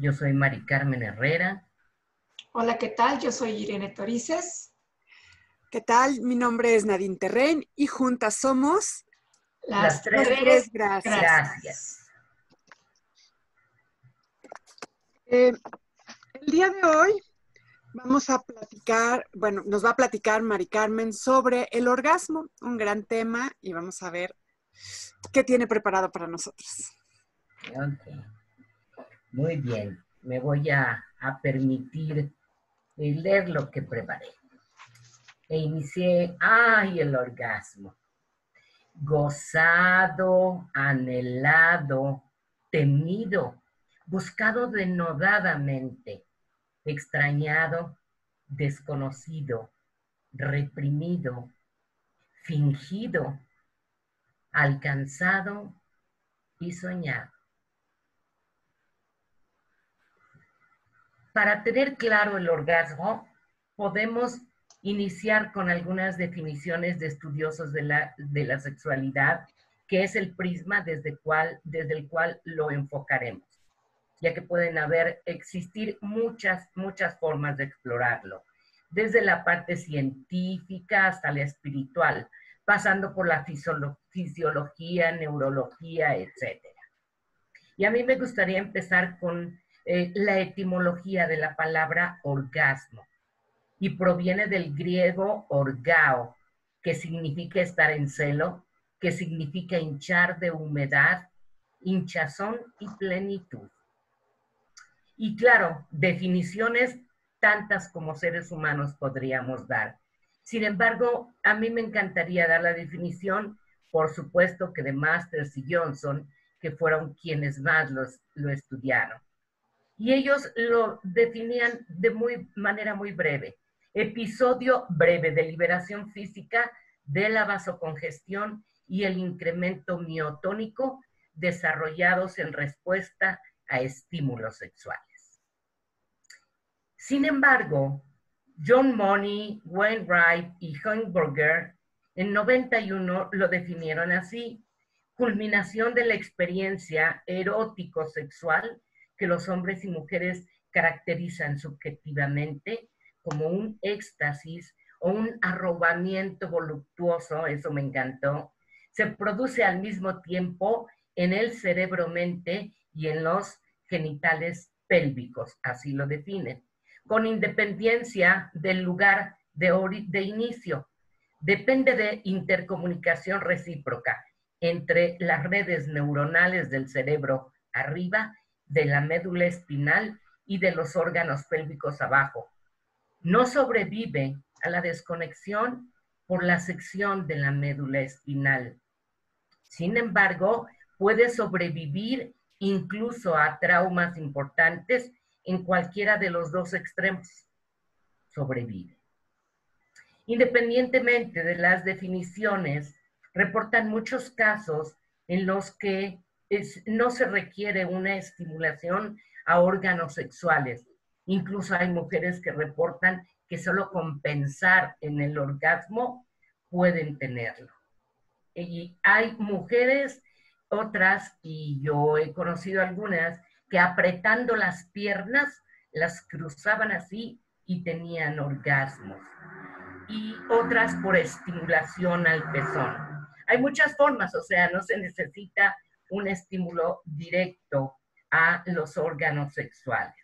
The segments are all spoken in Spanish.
yo soy Mari Carmen Herrera. Hola, ¿qué tal? Yo soy Irene Torices. ¿Qué tal? Mi nombre es Nadine Terren y juntas somos las, tres, gracias. Eh, el día de hoy vamos a platicar, bueno, nos va a platicar Mari Carmen sobre el orgasmo, un gran tema, y vamos a ver qué tiene preparado para nosotros. Muy bien, me voy a, permitir leer lo que preparé. E inicié, ay, el orgasmo. Gozado, anhelado, temido, buscado denodadamente, extrañado, desconocido, reprimido, fingido, alcanzado y soñado. Para tener claro el orgasmo, podemos iniciar con algunas definiciones de estudiosos de la, sexualidad, que es el prisma desde, cual, desde el cual lo enfocaremos, ya que pueden haber, existir muchas, muchas formas de explorarlo, desde la parte científica hasta la espiritual, pasando por la fisiología, neurología, etc. Y a mí me gustaría empezar con eh, la etimología de la palabra orgasmo y proviene del griego orgao, que significa estar en celo, que significa hinchar de humedad, hinchazón y plenitud. Y claro, definiciones tantas como seres humanos podríamos dar. Sin embargo, a mí me encantaría dar la definición, por supuesto que de Masters y Johnson, que fueron quienes más los, lo estudiaron y ellos lo definían de muy, manera muy breve. Episodio breve de liberación física de la vasocongestión y el incremento miotónico desarrollados en respuesta a estímulos sexuales. Sin embargo, John Money, Wainwright y Heinberger en 91 lo definieron así, culminación de la experiencia erótico-sexual que los hombres y mujeres caracterizan subjetivamente como un éxtasis o un arrobamiento voluptuoso, eso me encantó, se produce al mismo tiempo en el cerebro-mente y en los genitales pélvicos, así lo definen, con independencia del lugar de, de inicio. Depende de intercomunicación recíproca entre las redes neuronales del cerebro arriba de la médula espinal y de los órganos pélvicos abajo. No sobrevive a la desconexión por la sección de la médula espinal. Sin embargo, puede sobrevivir incluso a traumas importantes en cualquiera de los dos extremos. Sobrevive. Independientemente de las definiciones, reportan muchos casos en los que no se requiere una estimulación a órganos sexuales. Incluso hay mujeres que reportan que solo con pensar en el orgasmo pueden tenerlo. Y hay mujeres, otras, y yo he conocido algunas, que apretando las piernas las cruzaban así y tenían orgasmos. Y otras por estimulación al pezón. Hay muchas formas, o sea, no se necesita un estímulo directo a los órganos sexuales.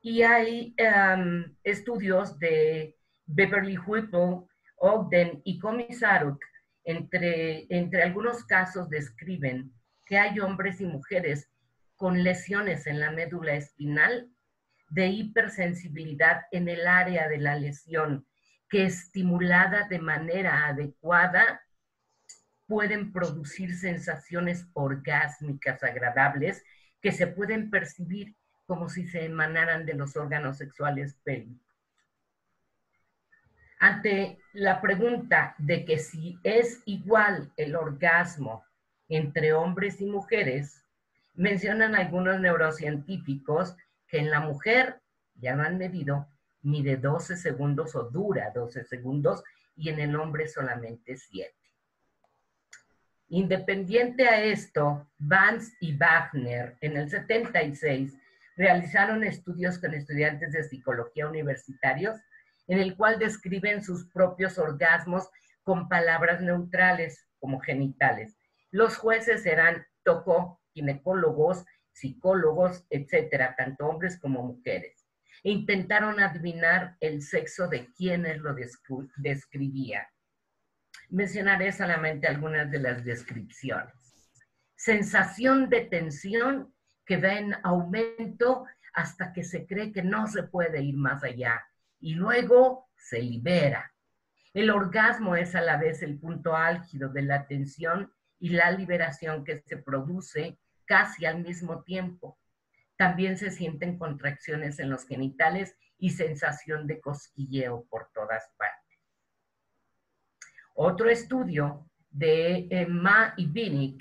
Y hay em, estudios de Beverly Whipple, Ogden y Komisaruk, entre, entre algunos casos describen que hay hombres y mujeres con lesiones en la médula espinal de hipersensibilidad en el área de la lesión, que estimulada de manera adecuada pueden producir sensaciones orgásmicas agradables que se pueden percibir como si se emanaran de los órganos sexuales pélvicos. Ante la pregunta de que si es igual el orgasmo entre hombres y mujeres, mencionan algunos neurocientíficos que en la mujer, ya lo han medido, mide 12 segundos o dura 12 segundos y en el hombre solamente 7. Independiente a esto, Vance y Wagner en el 76 realizaron estudios con estudiantes de psicología universitarios en el cual describen sus propios orgasmos con palabras neutrales como genitales. Los jueces eran toco, ginecólogos, psicólogos, etcétera, tanto hombres como mujeres. E intentaron adivinar el sexo de quienes lo describía. Mencionaré solamente algunas de las descripciones. Sensación de tensión que va en aumento hasta que se cree que no se puede ir más allá y luego se libera. El orgasmo es a la vez el punto álgido de la tensión y la liberación que se produce casi al mismo tiempo. También se sienten contracciones en los genitales y sensación de cosquilleo por todas partes. Otro estudio de eh, Ma y Binnick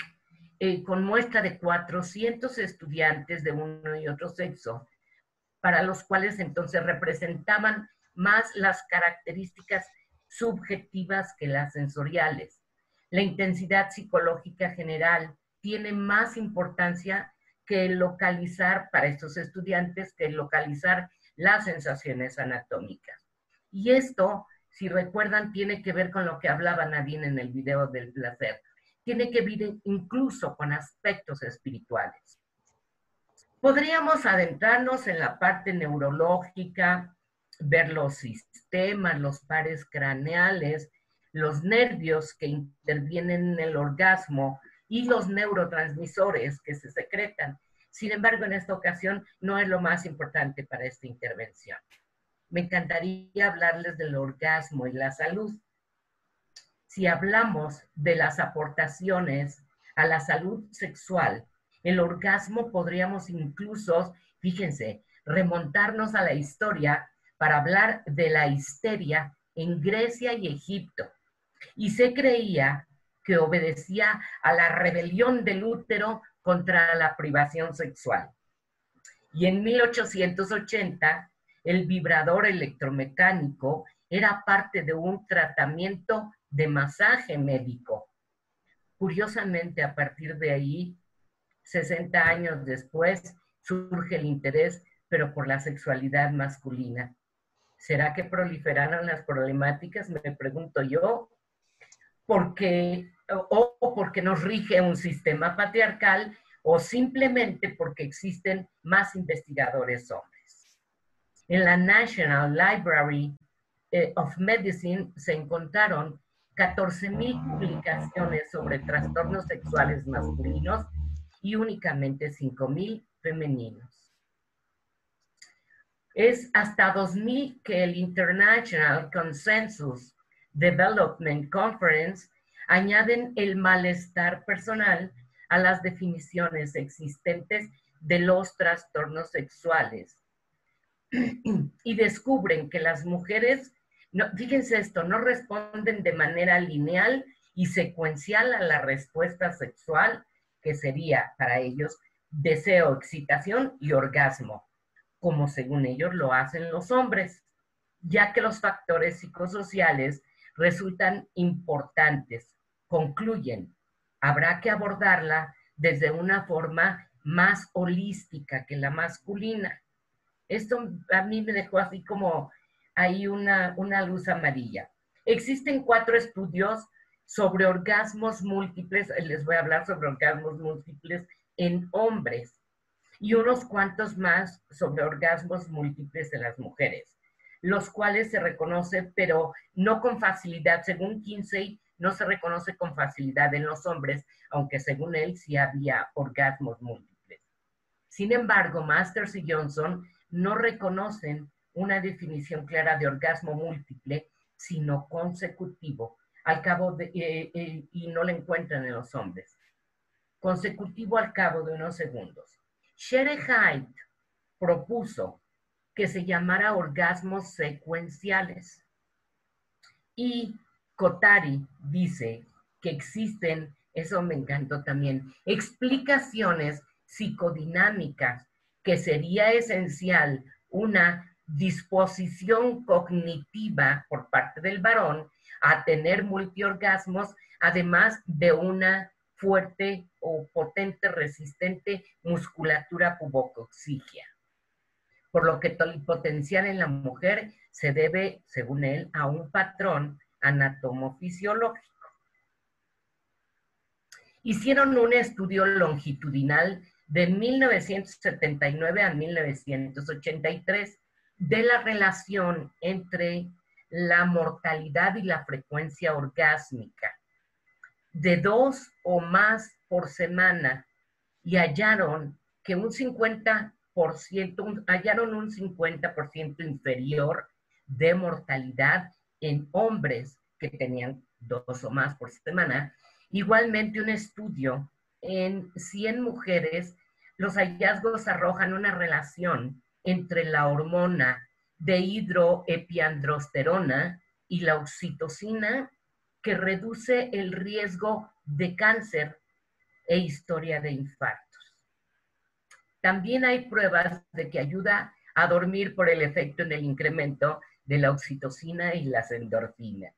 eh, con muestra de 400 estudiantes de uno y otro sexo, para los cuales entonces representaban más las características subjetivas que las sensoriales. La intensidad psicológica general tiene más importancia que localizar para estos estudiantes, que localizar las sensaciones anatómicas. Y esto, si recuerdan, tiene que ver con lo que hablaba Nadine en el video del placer tiene que ver incluso con aspectos espirituales. Podríamos adentrarnos en la parte neurológica, ver los sistemas, los pares craneales, los nervios que intervienen en el orgasmo y los neurotransmisores que se secretan. Sin embargo, en esta ocasión no es lo más importante para esta intervención. Me encantaría hablarles del orgasmo y la salud si hablamos de las aportaciones a la salud sexual, el orgasmo podríamos incluso, fíjense, remontarnos a la historia para hablar de la histeria en Grecia y Egipto. Y se creía que obedecía a la rebelión del útero contra la privación sexual. Y en 1880, el vibrador electromecánico era parte de un tratamiento de masaje médico. Curiosamente, a partir de ahí, 60 años después, surge el interés, pero por la sexualidad masculina. ¿Será que proliferaron las problemáticas? Me pregunto yo, porque o porque nos rige un sistema patriarcal o simplemente porque existen más investigadores hombres. En la National Library eh, of Medicine se encontraron 14.000 publicaciones sobre trastornos sexuales masculinos y únicamente 5.000 femeninos. Es hasta 2000 que el International Consensus Development Conference añaden el malestar personal a las definiciones existentes de los trastornos sexuales y descubren que las mujeres fíjense esto, no responden de manera lineal y secuencial a la respuesta sexual, que sería para ellos deseo, excitación y orgasmo, como según ellos lo hacen los hombres, ya que los factores psicosociales resultan importantes. Concluyen, habrá que abordarla desde una forma más holística que la masculina. Esto a mí me dejó así como hay una, una luz amarilla. Existen cuatro estudios sobre orgasmos múltiples, les voy a hablar sobre orgasmos múltiples en hombres y unos cuantos más sobre orgasmos múltiples de las mujeres, los cuales se reconocen, pero no con facilidad. Según Kinsey, no se reconoce con facilidad en los hombres, aunque según él sí había orgasmos múltiples. Sin embargo, Masters y Johnson no reconocen una definición clara de orgasmo múltiple, sino consecutivo, al cabo de, eh, eh, y no lo encuentran en los hombres. Consecutivo al cabo de unos segundos. Shere Haidt propuso que se llamara orgasmos secuenciales. Y Kotari dice que existen, eso me encantó también, explicaciones psicodinámicas que sería esencial una disposición cognitiva por parte del varón a tener multiorgasmos, además de una fuerte o potente, resistente musculatura pubocoxigia. Por lo que el potencial en la mujer se debe, según él, a un patrón anatomofisiológico. Hicieron un estudio longitudinal de 1979 a 1983 de la relación entre la mortalidad y la frecuencia orgásmica de dos o más por semana y hallaron que un 50%, hallaron un 50% inferior de mortalidad en hombres que tenían dos o más por semana. Igualmente un estudio en 100 mujeres, los hallazgos arrojan una relación entre la hormona de hidroepiandrosterona y la oxitocina que reduce el riesgo de cáncer e historia de infartos. También hay pruebas de que ayuda a dormir por el efecto en el incremento de la oxitocina y las endorfinas.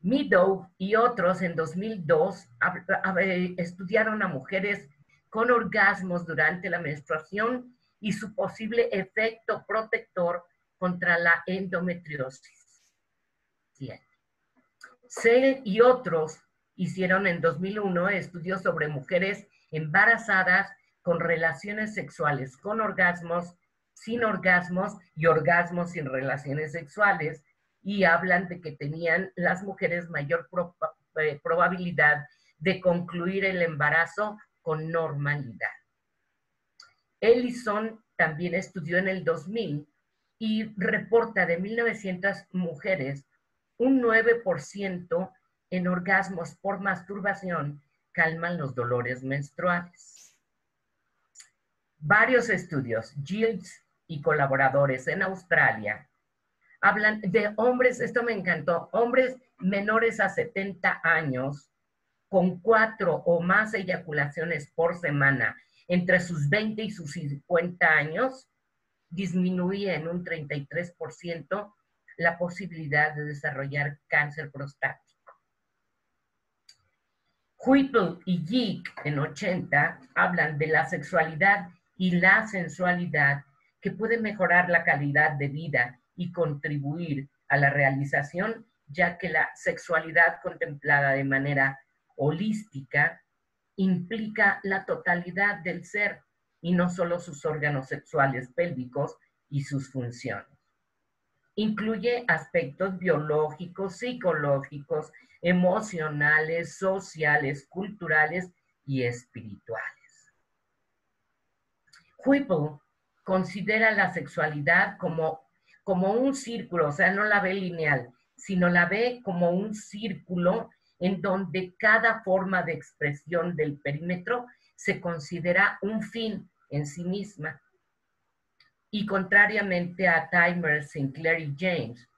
Meadow y otros en 2002 estudiaron a mujeres con orgasmos durante la menstruación y su posible efecto protector contra la endometriosis. Se y otros hicieron en 2001 estudios sobre mujeres embarazadas con relaciones sexuales con orgasmos, sin orgasmos y orgasmos sin relaciones sexuales y hablan de que tenían las mujeres mayor eh, probabilidad de concluir el embarazo con normalidad. Ellison también estudió en el 2000 y reporta de 1.900 mujeres un 9% en orgasmos por masturbación calman los dolores menstruales. Varios estudios, Gilles y colaboradores en Australia, hablan de hombres, esto me encantó, hombres menores a 70 años con cuatro o más eyaculaciones por semana entre sus 20 y sus 50 años, disminuía en un 33% la posibilidad de desarrollar cáncer prostático. Whipple y Geek en 80 hablan de la sexualidad y la sensualidad que puede mejorar la calidad de vida y contribuir a la realización, ya que la sexualidad contemplada de manera holística implica la totalidad del ser y no solo sus órganos sexuales pélvicos y sus funciones. Incluye aspectos biológicos, psicológicos, emocionales, sociales, culturales y espirituales. Whipple considera la sexualidad como, como un círculo, o sea, no la ve lineal, sino la ve como un círculo en donde cada forma de expresión del perímetro se considera un fin en sí misma. Y contrariamente a Timer, Sinclair y James,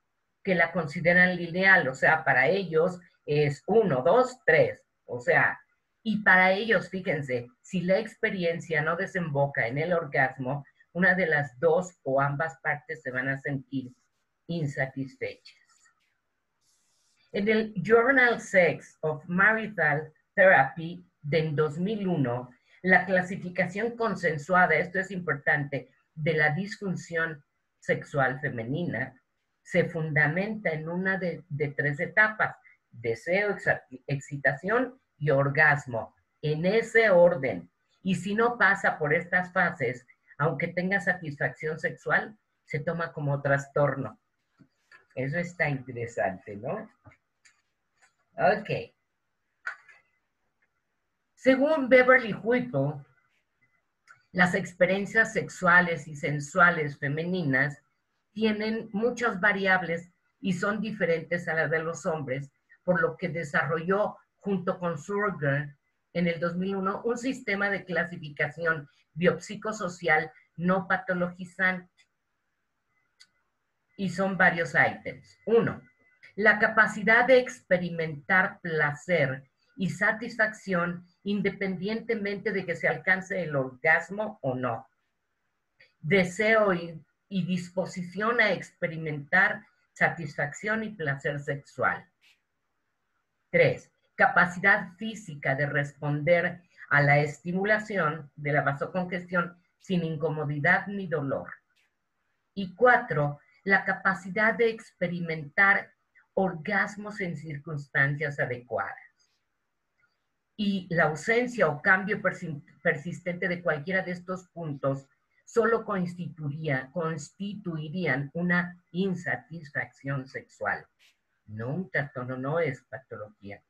que la consideran lineal, o sea, para ellos es uno, dos, tres, o sea, y para ellos, fíjense, si la experiencia no desemboca en el orgasmo, una de las dos o ambas partes se van a sentir insatisfechas. En el Journal Sex of Marital Therapy de 2001, la clasificación consensuada, esto es importante, de la disfunción sexual femenina se fundamenta en una de tres etapas, deseo, excitación y orgasmo, en ese orden. Y si no pasa por estas fases, aunque tenga satisfacción sexual, se toma como trastorno. Eso está interesante, ¿no? Ok. Según Beverly Whipple, las experiencias sexuales y sensuales femeninas tienen muchas variables y son diferentes a las de los hombres, por lo que desarrolló junto con Surger en el 2001 un sistema de clasificación biopsicosocial no patologizante. Y son varios ítems. Uno, la capacidad de experimentar placer y satisfacción independientemente de que se alcance el orgasmo o no. Deseo y, disposición a experimentar satisfacción y placer sexual. Tres, capacidad física de responder a la estimulación de la vasocongestión sin incomodidad ni dolor. Y cuatro, la capacidad de experimentar orgasmos en circunstancias adecuadas. Y la ausencia o cambio persistente de cualquiera de estos puntos solo constituiría, constituirían una insatisfacción sexual. No un trastorno, no es patología.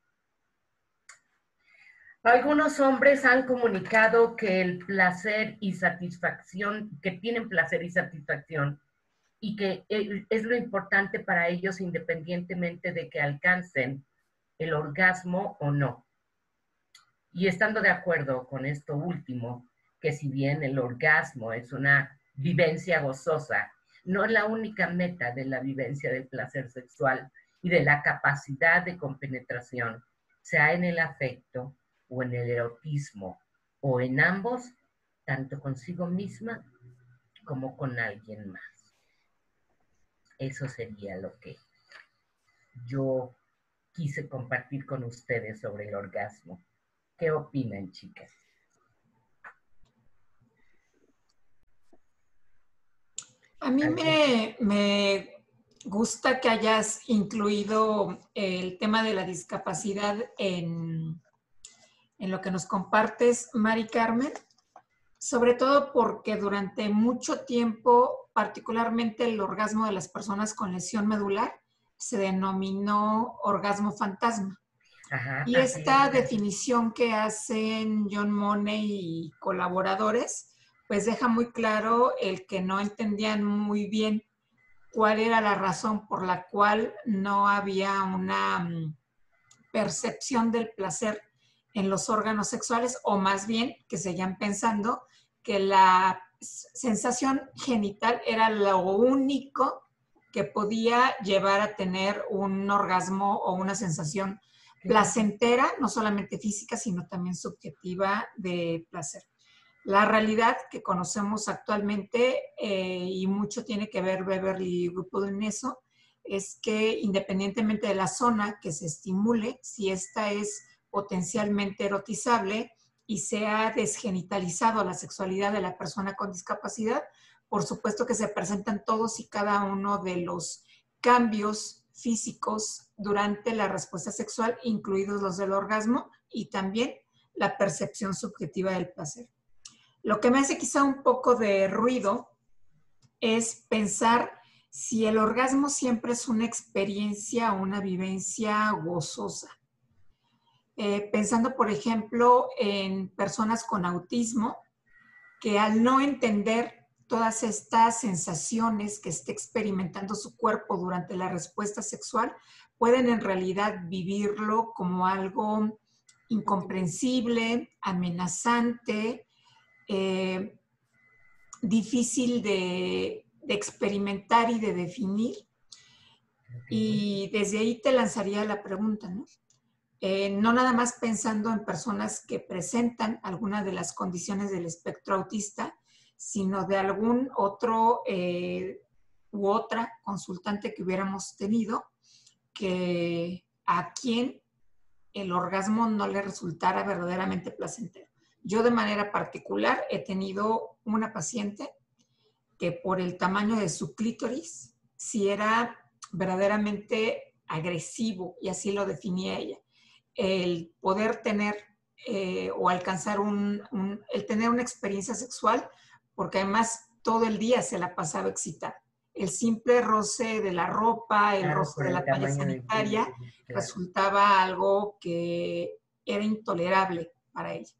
Algunos hombres han comunicado que el placer y satisfacción, que tienen placer y satisfacción, y que eh, es lo importante para ellos independientemente de que alcancen el orgasmo o no. Y estando de acuerdo con esto último, que si bien el orgasmo es una vivencia gozosa, no es la única meta de la vivencia del placer sexual y de la capacidad de compenetración, sea en el afecto, o en el erotismo o en ambos, tanto consigo misma como con alguien más. Eso sería lo que yo quise compartir con ustedes sobre el orgasmo. ¿Qué opinan, chicas? A mí me, me, gusta que hayas incluido el tema de la discapacidad en, en lo que nos compartes, Mari Carmen, sobre todo porque durante mucho tiempo, particularmente el orgasmo de las personas con lesión medular, se denominó orgasmo fantasma. y esta definición que hacen John Money y colaboradores, pues deja muy claro el que no entendían muy bien cuál era la razón por la cual no había una mm, percepción del placer en los órganos sexuales o más bien que seguían pensando que la sensación genital era lo único que podía llevar a tener un orgasmo o una sensación placentera, no solamente física, sino también subjetiva de placer. La realidad que conocemos actualmente, eh, y mucho tiene que ver Beverly Whipple en eso, es que independientemente de la zona que se estimule, si esta es potencialmente erotizable y se ha desgenitalizado la sexualidad de la persona con discapacidad, por supuesto que se presentan todos y cada uno de los cambios físicos durante la respuesta sexual, incluidos los del orgasmo y también la percepción subjetiva del placer. Lo que me hace quizá un poco de ruido es pensar si el orgasmo siempre es una experiencia o una vivencia gozosa. Eh, pensando, por ejemplo, en personas con autismo, que al no entender todas estas sensaciones que esté experimentando su cuerpo durante la respuesta sexual, pueden en realidad vivirlo como algo incomprensible, amenazante, eh, difícil de, de, experimentar y de definir. Y desde ahí te lanzaría la pregunta, ¿no? Eh, no nada más pensando en personas que presentan alguna de las condiciones del espectro autista, sino de algún otro eh, u otra consultante que hubiéramos tenido que a quien el orgasmo no le resultara verdaderamente placentero. Yo de manera particular he tenido una paciente que por el tamaño de su clítoris, si era verdaderamente agresivo, y así lo definía ella el poder tener eh, o alcanzar un, el tener una experiencia sexual, porque además todo el día se la pasaba excitada. El simple roce de la ropa, el roce de la talla sanitaria, resultaba algo que era intolerable para ella.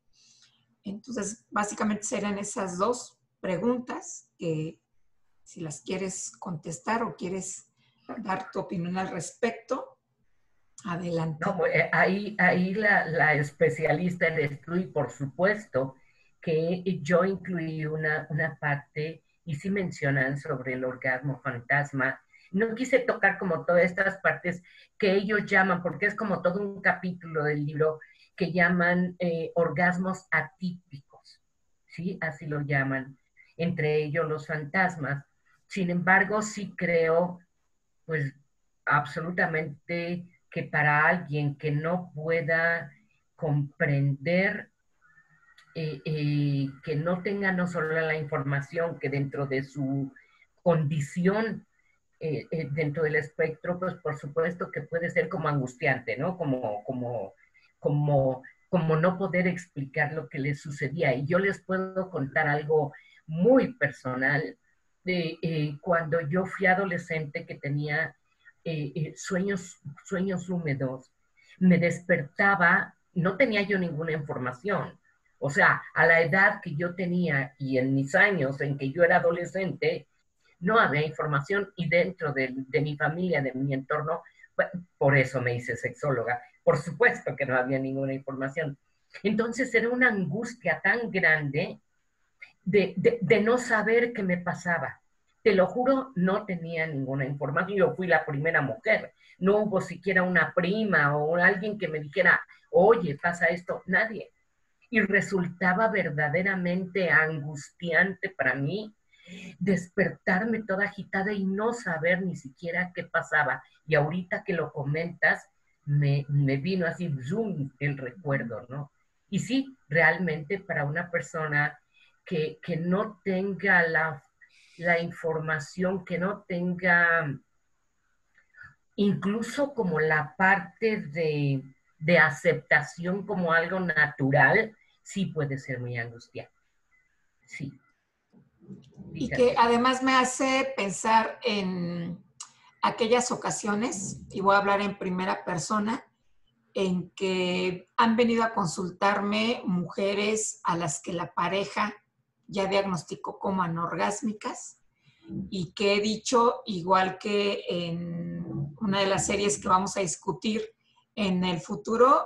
Entonces, básicamente serán esas dos preguntas que si las quieres contestar o quieres dar tu opinión al respecto, Adelante. Pues, eh, ahí ahí la, especialista en esto y por supuesto que yo incluí una, una parte y sí mencionan sobre el orgasmo fantasma no quise tocar como todas estas partes que ellos llaman, porque es como todo un capítulo del libro que llaman eh, orgasmos atípicos, ¿sí? Así lo llaman, entre ellos los fantasmas. Sin embargo, sí creo, pues absolutamente que para alguien que no pueda comprender, eh, eh, que no tenga no solo la información que dentro de su condición eh, dentro del espectro, pues por supuesto que puede ser como angustiante, ¿no? Como, como, como, como no poder explicar lo que les sucedía. Y yo les puedo contar algo muy personal de cuando yo fui adolescente que tenía sueños, sueños húmedos, me despertaba no tenía yo ninguna información. O sea, a la edad que yo tenía y en mis años en que yo era adolescente, no había información y dentro de, mi familia, de mi entorno, por eso me hice sexóloga. Por supuesto que no había ninguna información. Entonces era una angustia tan grande de, de, no saber qué me pasaba. Te lo juro, no tenía ninguna información. Yo fui la primera mujer. No hubo siquiera una prima o alguien que me dijera, oye, pasa esto, nadie. Y resultaba verdaderamente angustiante para mí despertarme toda agitada y no saber ni siquiera qué pasaba. Y ahorita que lo comentas, me, vino así zoom el recuerdo, ¿no? Y sí, realmente para una persona que, que no tenga la, la información, que no tenga incluso como la parte de, de aceptación como algo natural, sí puede ser muy angustiante. Sí. Y que además me hace pensar en aquellas ocasiones, y voy a hablar en primera persona, en que han venido a consultarme mujeres a las que la pareja ya diagnosticó como anorgásmicas y que he dicho, igual que en una de las series que vamos a discutir, en el futuro,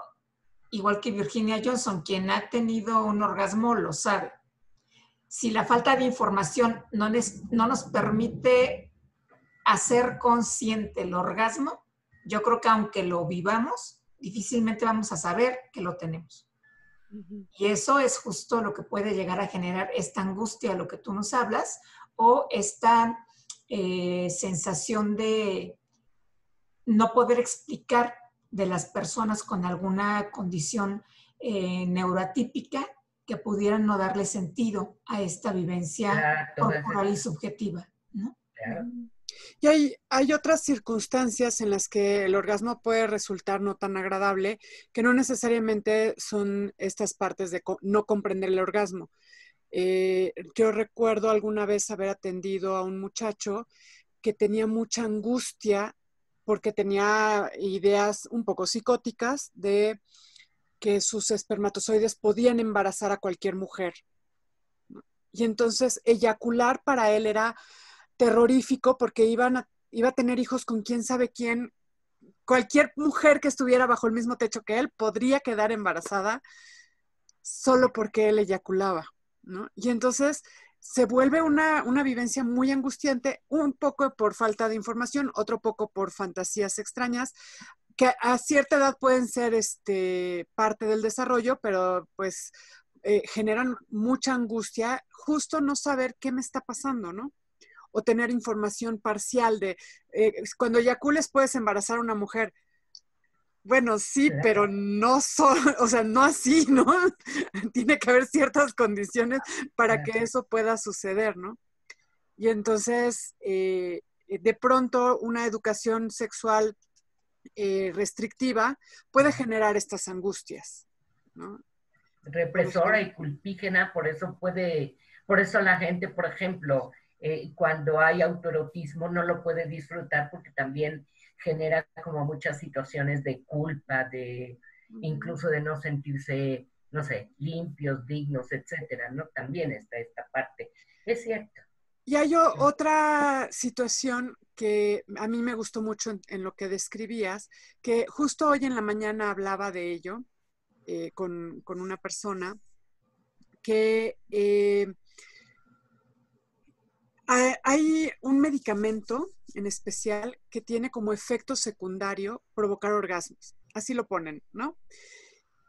igual que Virginia Johnson, quien ha tenido un orgasmo lo sabe. Si la falta de información no, no nos permite hacer consciente el orgasmo, yo creo que aunque lo vivamos, difícilmente vamos a saber que lo tenemos. Y eso es justo lo que puede llegar a generar esta angustia a lo que tú nos hablas o esta eh, sensación de no poder explicar de las personas con alguna condición eh, neurotípica que pudieran no darle sentido a esta vivencia corporal y subjetiva. Y hay, otras circunstancias en las que el orgasmo puede resultar no tan agradable, que no necesariamente son estas partes de no comprender el orgasmo. Eh, yo recuerdo alguna vez haber atendido a un muchacho que tenía mucha angustia porque tenía ideas un poco psicóticas de que sus espermatozoides podían embarazar a cualquier mujer. Y entonces eyacular para él era terrorífico porque iban a, iba a tener hijos con quién sabe quién. Cualquier mujer que estuviera bajo el mismo techo que él podría quedar embarazada solo porque él eyaculaba. Y entonces se vuelve una, vivencia muy angustiante, un poco por falta de información, otro poco por fantasías extrañas, que a cierta edad pueden ser este, parte del desarrollo, pero pues eh, generan mucha angustia justo no saber qué me está pasando, ¿no? O tener información parcial de, eh, cuando eyacules puedes embarazar a una mujer, bueno, sí, pero no son, o sea, no así, ¿no? Tiene que haber ciertas condiciones para que eso pueda suceder, ¿no? Y entonces, eh, de pronto, una educación sexual eh, restrictiva puede generar estas angustias, ¿no? Represora y culpígena, por eso puede, por eso la gente, por ejemplo, eh, cuando hay autoerotismo no lo puede disfrutar porque también genera como muchas situaciones de culpa, de incluso de no sentirse, no sé, limpios, dignos, etcétera, ¿no? También está esta parte. Es cierto. Y hay otra situación que a mí me gustó mucho en, lo que describías, que justo hoy en la mañana hablaba de ello eh, con, una persona que eh, hay un medicamento en especial que tiene como efecto secundario provocar orgasmos. Así lo ponen, ¿no?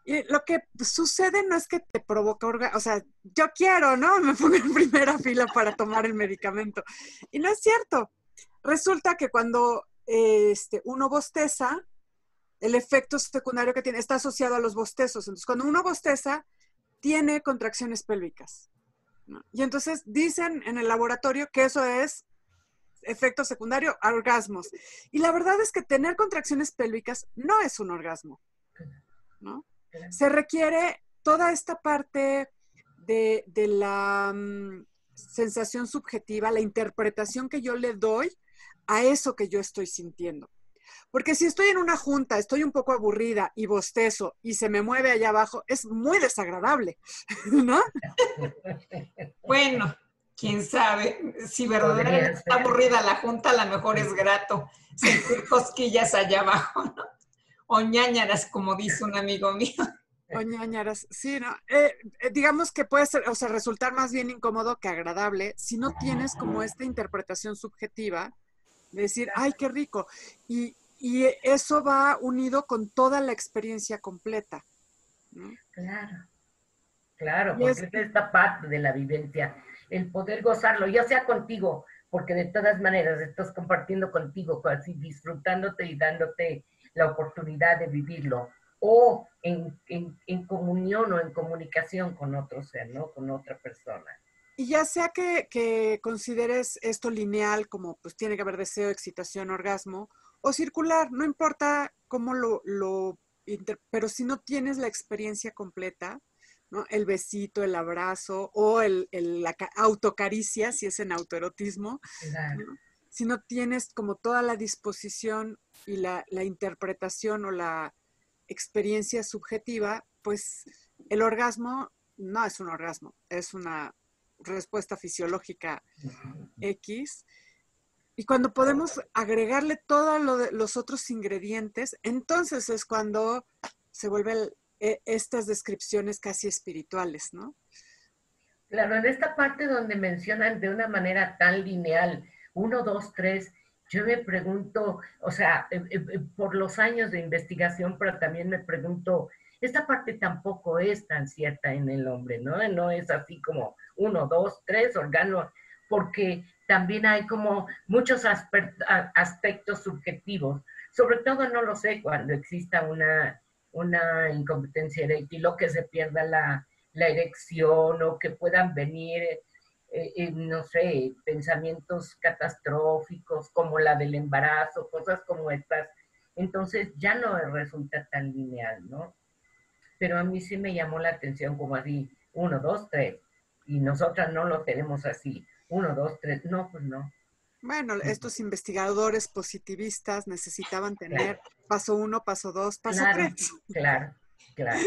Y lo que sucede no es que te provoca orgasmo, o sea, yo quiero, ¿no? Me pongo en primera fila para tomar el medicamento. Y no es cierto. Resulta que cuando este, uno bosteza, el efecto secundario que tiene está asociado a los bostezos. Entonces, cuando uno bosteza, tiene contracciones pélvicas. Y entonces dicen en el laboratorio que eso es efecto secundario, orgasmos. Y la verdad es que tener contracciones pélvicas no es un orgasmo, ¿no? Se requiere toda esta parte de, la mm, sensación subjetiva, la interpretación que yo le doy a eso que yo estoy sintiendo. Porque si estoy en una junta, estoy un poco aburrida y bostezo y se me mueve allá abajo, es muy desagradable, ¿no? Bueno, quién sabe, si verdaderamente está aburrida la junta, a lo mejor es grato sentir cosquillas allá abajo, ¿no? O ñañaras, como dice un amigo mío. O ñañaras, sí, ¿no? Eh, eh, digamos que puede ser, o sea, resultar más bien incómodo que agradable si no tienes como esta interpretación subjetiva decir, ay, qué rico. Y, y eso va unido con toda la experiencia completa. Claro, claro, porque es, esta parte de la vivencia, el poder gozarlo, ya sea contigo, porque de todas maneras estás compartiendo contigo, así disfrutándote y dándote la oportunidad de vivirlo, o en, en, comunión o en comunicación con otro ser, ¿no? Con otra persona. Y ya sea que, que, consideres esto lineal, como pues tiene que haber deseo, excitación, orgasmo, o circular, no importa cómo lo, lo pero si no tienes la experiencia completa, ¿no? el besito, el abrazo o el, la autocaricia, si es en autoerotismo, si no tienes como toda la disposición y la, la, interpretación o la experiencia subjetiva, pues el orgasmo no es un orgasmo, es una respuesta fisiológica X y cuando podemos agregarle todos los otros ingredientes, entonces es cuando se vuelven e, estas descripciones casi espirituales, ¿no? Claro, en esta parte donde mencionan de una manera tan lineal, uno, dos, tres, yo me pregunto, o sea, eh, eh, eh, por los años de investigación, pero también me pregunto, esta parte tampoco es tan cierta en el hombre, ¿no? No es así como uno, dos, tres, órganos, porque también hay como muchos aspectos subjetivos. Sobre todo no lo sé cuando exista una, una incompetencia eréctil o que se pierda la, erección o que puedan venir, eh, eh, no sé, pensamientos catastróficos como la del embarazo, cosas como estas. Entonces ya no resulta tan lineal, ¿no? Pero a mí sí me llamó la atención como así, uno, dos, tres, y nosotras no lo tenemos así uno, dos, tres, no, pues no. Bueno, estos investigadores positivistas necesitaban tener paso uno, paso dos, paso tres. Claro, claro.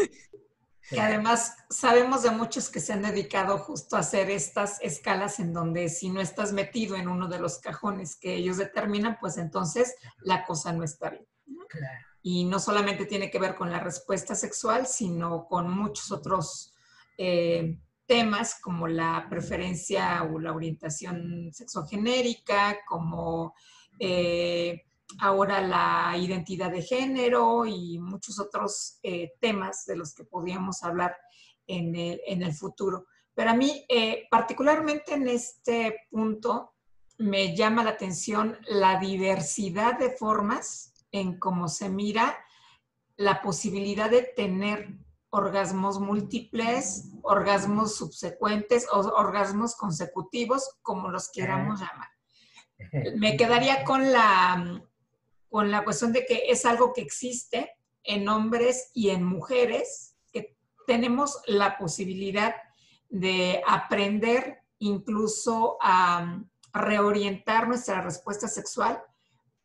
Y además sabemos de muchos que se han dedicado justo a hacer estas escalas en donde si no estás metido en uno de los cajones que ellos determinan, pues entonces la cosa no está bien. Claro. Y no solamente tiene que ver con la respuesta sexual, sino con muchos otros eh, temas como la preferencia o la orientación sexogenérica, como eh, ahora la identidad de género y muchos otros eh, temas de los que podríamos hablar en el, futuro. Pero a mí, particularmente en este punto, me llama la atención la diversidad de formas en cómo se mira la posibilidad de tener orgasmos múltiples, orgasmos subsecuentes o orgasmos consecutivos, como los queramos llamar. Me quedaría con la, con la cuestión de que es algo que existe en hombres y en mujeres, que tenemos la posibilidad de aprender incluso a reorientar nuestra respuesta sexual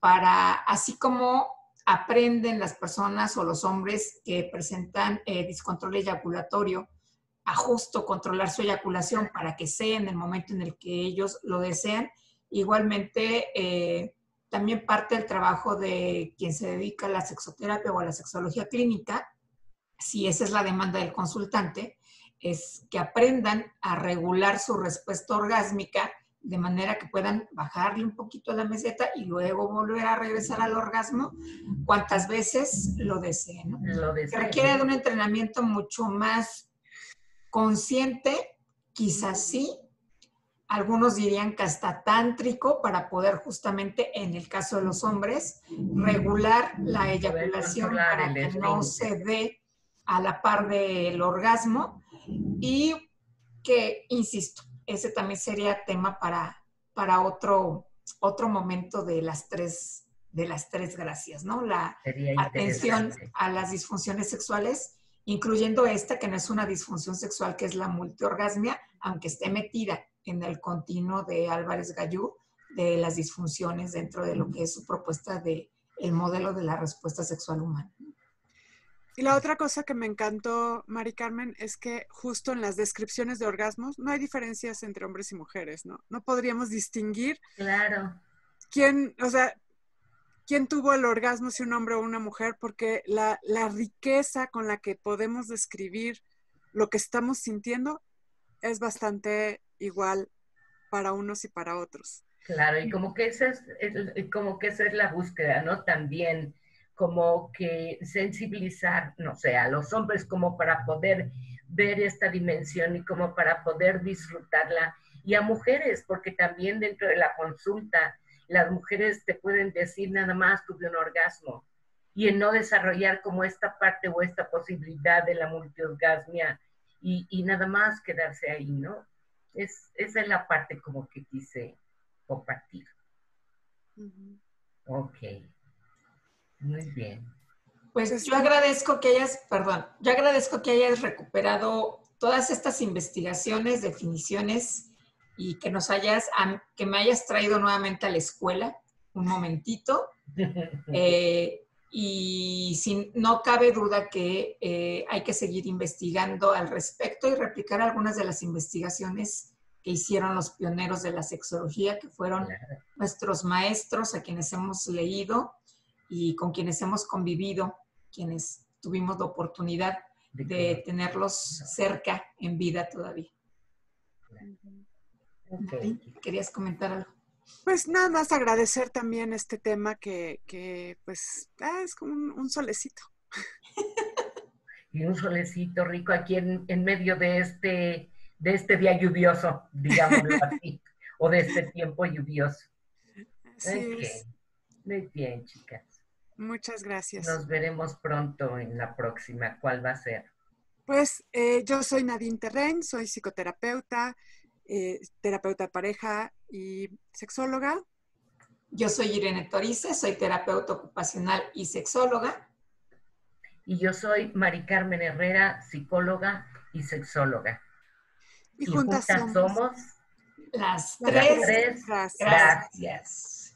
para, así como aprenden las personas o los hombres que presentan eh, discontrol eyaculatorio a justo controlar su eyaculación para que sea en el momento en el que ellos lo desean. Igualmente, eh, también parte del trabajo de quien se dedica a la sexoterapia o a la sexología clínica, si esa es la demanda del consultante, es que aprendan a regular su respuesta orgásmica de manera que puedan bajarle un poquito a la meseta y luego volver a regresar al orgasmo cuantas veces lo deseen. ¿no? Lo deseen. Requiere de un entrenamiento mucho más consciente, quizás sí. Algunos dirían que hasta tántrico para poder justamente, en el caso de los hombres, regular la eyaculación para que no se dé a la par del orgasmo y que, insisto, ese también sería tema para, para otro, otro momento de las tres, de las tres gracias, ¿no? La Sería atención a las disfunciones sexuales, incluyendo esta que no es una disfunción sexual, que es la multiorgasmia, aunque esté metida en el continuo de Álvarez Gallú de las disfunciones dentro de lo que es su propuesta de el modelo de la respuesta sexual humana. Y la otra cosa que me encantó, Mari Carmen, es que justo en las descripciones de orgasmos no hay diferencias entre hombres y mujeres, ¿no? No podríamos distinguir Claro. quién, o sea, quién tuvo el orgasmo, si un hombre o una mujer, porque la, la riqueza con la que podemos describir lo que estamos sintiendo es bastante igual para unos y para otros. Claro, y como que esa es, como que esa es la búsqueda, ¿no? También como que sensibilizar, no sé, a los hombres como para poder ver esta dimensión y como para poder disfrutarla, y a mujeres, porque también dentro de la consulta las mujeres te pueden decir nada más tuve un orgasmo, y en no desarrollar como esta parte o esta posibilidad de la multiorgasmia y, y nada más quedarse ahí, ¿no? Es, esa es la parte como que quise compartir. Ujú. Ok. Muy bien. Pues yo agradezco que hayas, perdón, yo agradezco que hayas recuperado todas estas investigaciones, definiciones y que nos hayas, que me hayas traído nuevamente a la escuela un momentito. Eh, y sin, no cabe duda que eh, hay que seguir investigando al respecto y replicar algunas de las investigaciones que hicieron los pioneros de la sexología, que fueron nuestros maestros a quienes hemos leído y con quienes hemos convivido, quienes tuvimos la oportunidad de tenerlos cerca en vida todavía. ¿Querías comentar algo? Pues nada más agradecer también este tema que, que, pues ah, es como un, un solecito. Y un solecito rico aquí en, en medio de este, de este día lluvioso, digámoslo así, o de este tiempo lluvioso. Así es. Muy bien, chicas. Muchas gracias. Nos veremos pronto en la próxima. ¿Cuál va a ser? Pues eh, yo soy Nadine Terren, soy psicoterapeuta, eh, terapeuta de pareja y sexóloga. Yo soy Irene Torice, soy terapeuta ocupacional y sexóloga. Y yo soy Mari Carmen Herrera, psicóloga y sexóloga. Y, Y juntas, juntas somos. somos Las las tres. Gracias.